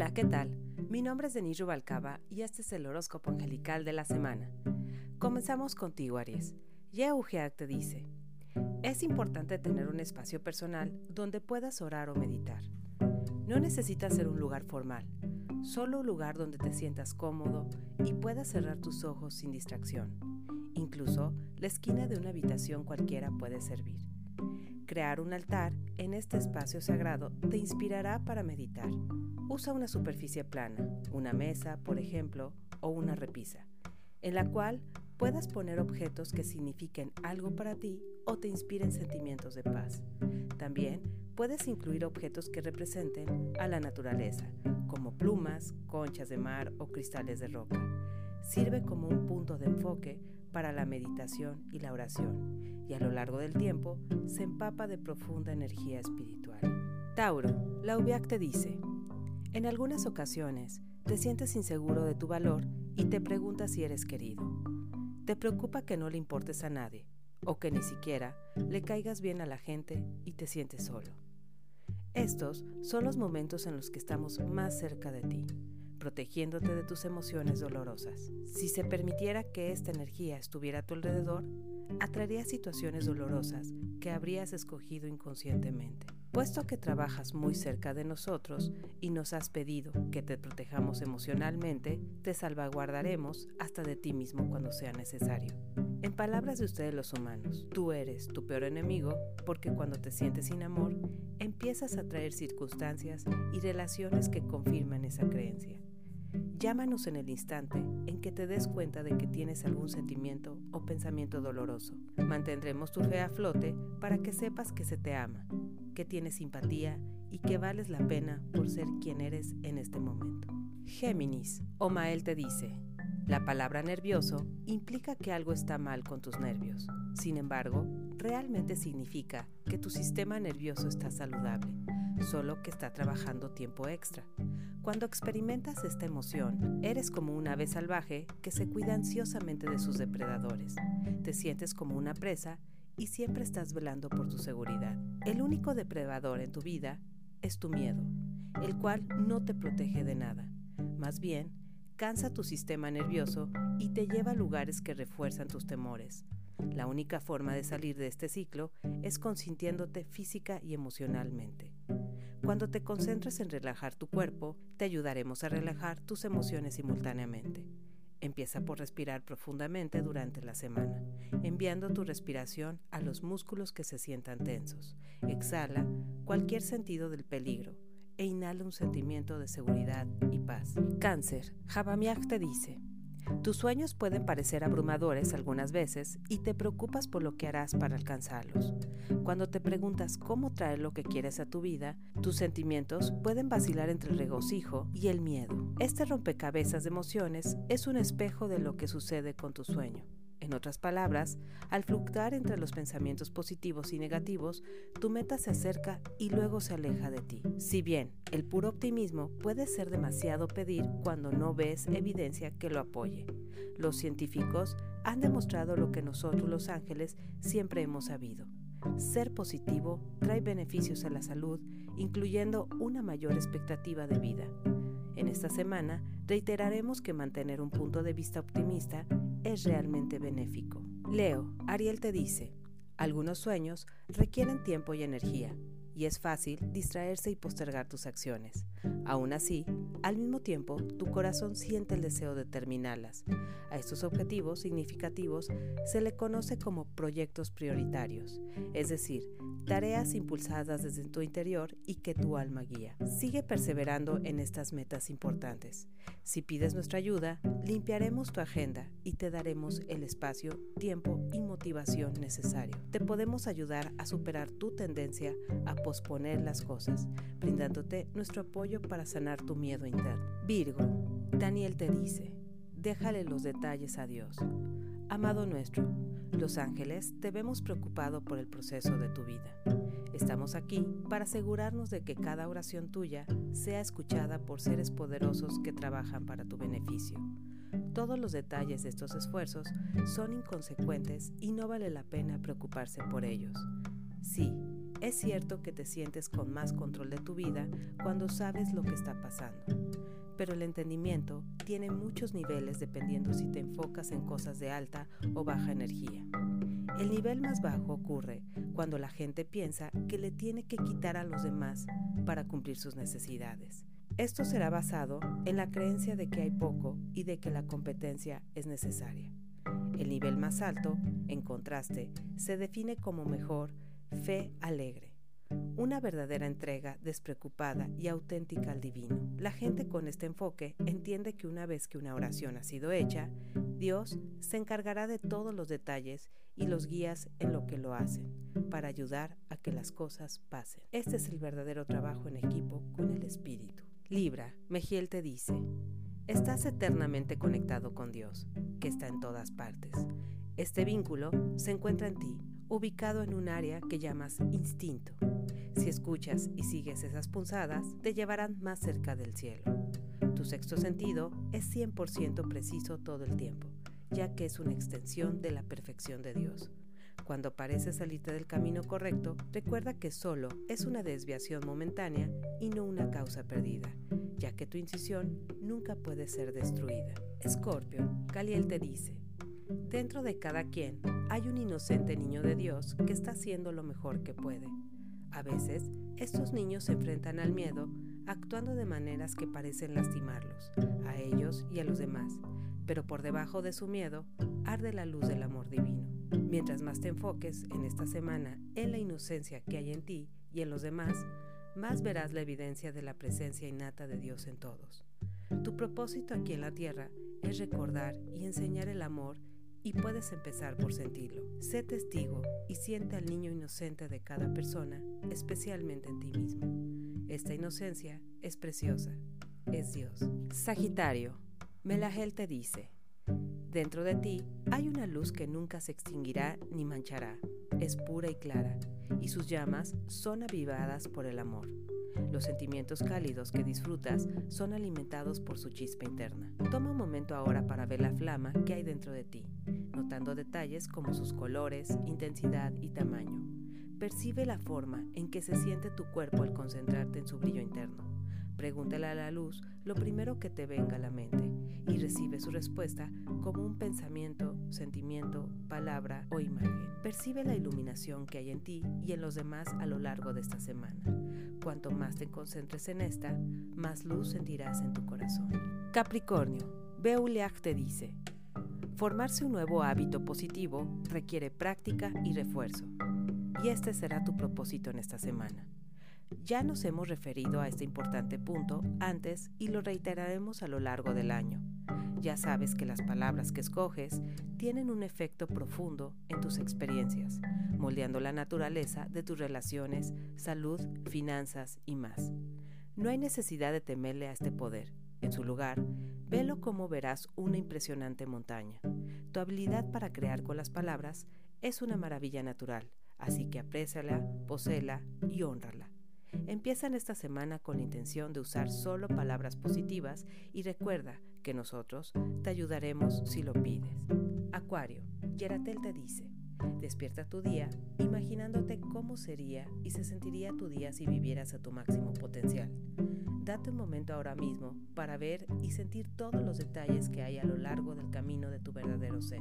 Hola, ¿qué tal? Mi nombre es Denise Rubalcaba y este es el horóscopo angelical de la semana. Comenzamos contigo, Aries. Yehugeak te dice, es importante tener un espacio personal donde puedas orar o meditar. No necesitas ser un lugar formal, solo un lugar donde te sientas cómodo y puedas cerrar tus ojos sin distracción. Incluso la esquina de una habitación cualquiera puede servir. Crear un altar en este espacio sagrado te inspirará para meditar. Usa una superficie plana, una mesa, por ejemplo, o una repisa, en la cual puedas poner objetos que signifiquen algo para ti o te inspiren sentimientos de paz. También puedes incluir objetos que representen a la naturaleza, como plumas, conchas de mar o cristales de roca. Sirve como un punto de enfoque para la meditación y la oración, y a lo largo del tiempo se empapa de profunda energía espiritual. Tauro, la UBIAC te dice, en algunas ocasiones te sientes inseguro de tu valor y te preguntas si eres querido. Te preocupa que no le importes a nadie o que ni siquiera le caigas bien a la gente y te sientes solo. Estos son los momentos en los que estamos más cerca de ti protegiéndote de tus emociones dolorosas. Si se permitiera que esta energía estuviera a tu alrededor, atraería situaciones dolorosas que habrías escogido inconscientemente. Puesto que trabajas muy cerca de nosotros y nos has pedido que te protejamos emocionalmente, te salvaguardaremos hasta de ti mismo cuando sea necesario. En palabras de ustedes los humanos, tú eres tu peor enemigo porque cuando te sientes sin amor, empiezas a traer circunstancias y relaciones que confirman esa creencia. Llámanos en el instante en que te des cuenta de que tienes algún sentimiento o pensamiento doloroso. Mantendremos tu fe a flote para que sepas que se te ama, que tienes simpatía y que vales la pena por ser quien eres en este momento. Géminis, Omael te dice, la palabra nervioso implica que algo está mal con tus nervios. Sin embargo, realmente significa que tu sistema nervioso está saludable solo que está trabajando tiempo extra. Cuando experimentas esta emoción, eres como un ave salvaje que se cuida ansiosamente de sus depredadores. Te sientes como una presa y siempre estás velando por tu seguridad. El único depredador en tu vida es tu miedo, el cual no te protege de nada. Más bien, cansa tu sistema nervioso y te lleva a lugares que refuerzan tus temores. La única forma de salir de este ciclo es consintiéndote física y emocionalmente. Cuando te concentres en relajar tu cuerpo, te ayudaremos a relajar tus emociones simultáneamente. Empieza por respirar profundamente durante la semana, enviando tu respiración a los músculos que se sientan tensos. Exhala cualquier sentido del peligro e inhala un sentimiento de seguridad y paz. Cáncer, Javamiak te dice, tus sueños pueden parecer abrumadores algunas veces y te preocupas por lo que harás para alcanzarlos. Cuando te preguntas cómo traer lo que quieres a tu vida, tus sentimientos pueden vacilar entre el regocijo y el miedo. Este rompecabezas de emociones es un espejo de lo que sucede con tu sueño. En otras palabras, al fluctuar entre los pensamientos positivos y negativos, tu meta se acerca y luego se aleja de ti. Si bien el puro optimismo puede ser demasiado pedir cuando no ves evidencia que lo apoye, los científicos han demostrado lo que nosotros los ángeles siempre hemos sabido. Ser positivo trae beneficios a la salud, incluyendo una mayor expectativa de vida. En esta semana reiteraremos que mantener un punto de vista optimista es realmente benéfico. Leo, Ariel te dice, algunos sueños requieren tiempo y energía, y es fácil distraerse y postergar tus acciones. Aún así, al mismo tiempo, tu corazón siente el deseo de terminarlas. A estos objetivos significativos se le conoce como proyectos prioritarios, es decir, tareas impulsadas desde tu interior y que tu alma guía. Sigue perseverando en estas metas importantes. Si pides nuestra ayuda, limpiaremos tu agenda y te daremos el espacio, tiempo y motivación necesario. Te podemos ayudar a superar tu tendencia a posponer las cosas, brindándote nuestro apoyo para sanar tu miedo interno. Virgo, Daniel te dice, déjale los detalles a Dios. Amado nuestro, los ángeles te vemos preocupado por el proceso de tu vida. Estamos aquí para asegurarnos de que cada oración tuya sea escuchada por seres poderosos que trabajan para tu beneficio. Todos los detalles de estos esfuerzos son inconsecuentes y no vale la pena preocuparse por ellos. Sí, Es cierto que te sientes con más control de tu vida cuando sabes lo que está pasando, pero el entendimiento tiene muchos niveles dependiendo si te enfocas en cosas de alta o baja energía. El nivel más bajo ocurre cuando la gente piensa que le tiene que quitar a los demás para cumplir sus necesidades. Esto será basado en la creencia de que hay poco y de que la competencia es necesaria. El nivel más alto, en contraste, se define como mejor fe alegre, una verdadera entrega despreocupada y auténtica al divino. La gente con este enfoque entiende que una vez que una oración ha sido hecha, Dios se encargará de todos los detalles y los guías en lo que lo hacen, para ayudar a que las cosas pasen. Este es el verdadero trabajo en equipo con el Espíritu. Libra, Mejiel te dice, estás eternamente conectado con Dios, que está en todas partes. Este vínculo se encuentra en ti ubicado en un área que llamas instinto. Si escuchas y sigues esas punzadas, te llevarán más cerca del cielo. Tu sexto sentido es 100% preciso todo el tiempo, ya que es una extensión de la perfección de Dios. Cuando pareces salirte del camino correcto, recuerda que solo es una desviación momentánea y no una causa perdida, ya que tu incisión nunca puede ser destruida. Escorpio, Caliel te dice, Dentro de cada quien hay un inocente niño de Dios que está haciendo lo mejor que puede. A veces, estos niños se enfrentan al miedo actuando de maneras que parecen lastimarlos, a ellos y a los demás, pero por debajo de su miedo arde la luz del amor divino. Mientras más te enfoques en esta semana en la inocencia que hay en ti y en los demás, más verás la evidencia de la presencia innata de Dios en todos. Tu propósito aquí en la tierra es recordar y enseñar el amor y puedes empezar por sentirlo. Sé testigo y siente al niño inocente de cada persona, especialmente en ti mismo. Esta inocencia es preciosa, es Dios. Sagitario, Melagel te dice, dentro de ti hay una luz que nunca se extinguirá ni manchará, es pura y clara, y sus llamas son avivadas por el amor. Los sentimientos cálidos que disfrutas son alimentados por su chispa interna. Toma un momento ahora para ver la flama que hay dentro de ti, notando detalles como sus colores, intensidad y tamaño. Percibe la forma en que se siente tu cuerpo al concentrarte en su brillo interno. Pregúntale a la luz lo primero que te venga a la mente y recibe su respuesta como un pensamiento, sentimiento, palabra o imagen. Percibe la iluminación que hay en ti y en los demás a lo largo de esta semana. Cuanto más te concentres en esta, más luz sentirás en tu corazón. Capricornio, Beuleach te dice, formarse un nuevo hábito positivo requiere práctica y refuerzo. Y este será tu propósito en esta semana. Ya nos hemos referido a este importante punto antes y lo reiteraremos a lo largo del año. Ya sabes que las palabras que escoges tienen un efecto profundo en tus experiencias, moldeando la naturaleza de tus relaciones, salud, finanzas y más. No hay necesidad de temerle a este poder. En su lugar, velo como verás una impresionante montaña. Tu habilidad para crear con las palabras es una maravilla natural, así que apréciala, poséela y honrala. Empieza en esta semana con la intención de usar solo palabras positivas y recuerda que nosotros te ayudaremos si lo pides. Acuario, Yeratel te dice, despierta tu día imaginándote cómo sería y se sentiría tu día si vivieras a tu máximo potencial. Date un momento ahora mismo para ver y sentir todos los detalles que hay a lo largo del camino de tu verdadero ser.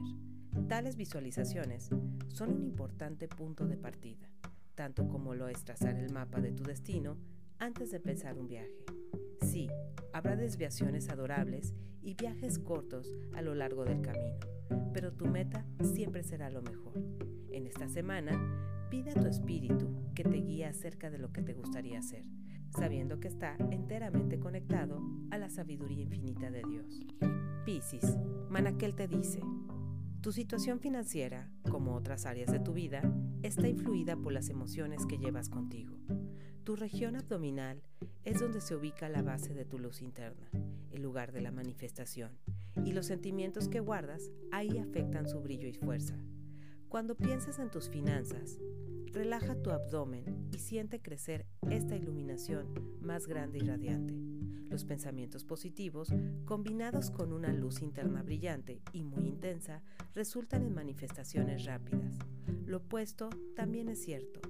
Tales visualizaciones son un importante punto de partida tanto como lo es trazar el mapa de tu destino antes de empezar un viaje. Sí, habrá desviaciones adorables y viajes cortos a lo largo del camino, pero tu meta siempre será lo mejor. En esta semana, pide a tu espíritu que te guíe acerca de lo que te gustaría hacer, sabiendo que está enteramente conectado a la sabiduría infinita de Dios. Piscis, Manaquel te dice, tu situación financiera, como otras áreas de tu vida, está influida por las emociones que llevas contigo. Tu región abdominal es donde se ubica la base de tu luz interna, el lugar de la manifestación, y los sentimientos que guardas ahí afectan su brillo y fuerza. Cuando piensas en tus finanzas, relaja tu abdomen y siente crecer esta iluminación más grande y radiante. Los pensamientos positivos, combinados con una luz interna brillante y muy intensa, resultan en manifestaciones rápidas. Lo opuesto también es cierto.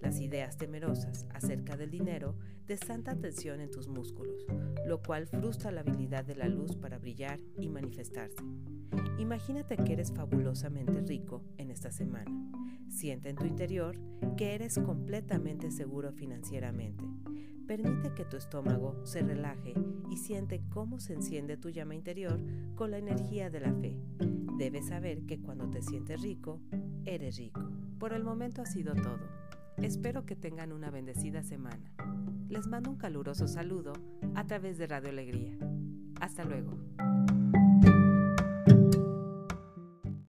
Las ideas temerosas acerca del dinero desatan tensión en tus músculos, lo cual frustra la habilidad de la luz para brillar y manifestarse. Imagínate que eres fabulosamente rico en esta semana. Siente en tu interior que eres completamente seguro financieramente. Permite que tu estómago se relaje y siente cómo se enciende tu llama interior con la energía de la fe. Debes saber que cuando te sientes rico, eres rico. Por el momento ha sido todo. Espero que tengan una bendecida semana. Les mando un caluroso saludo a través de Radio Alegría. Hasta luego.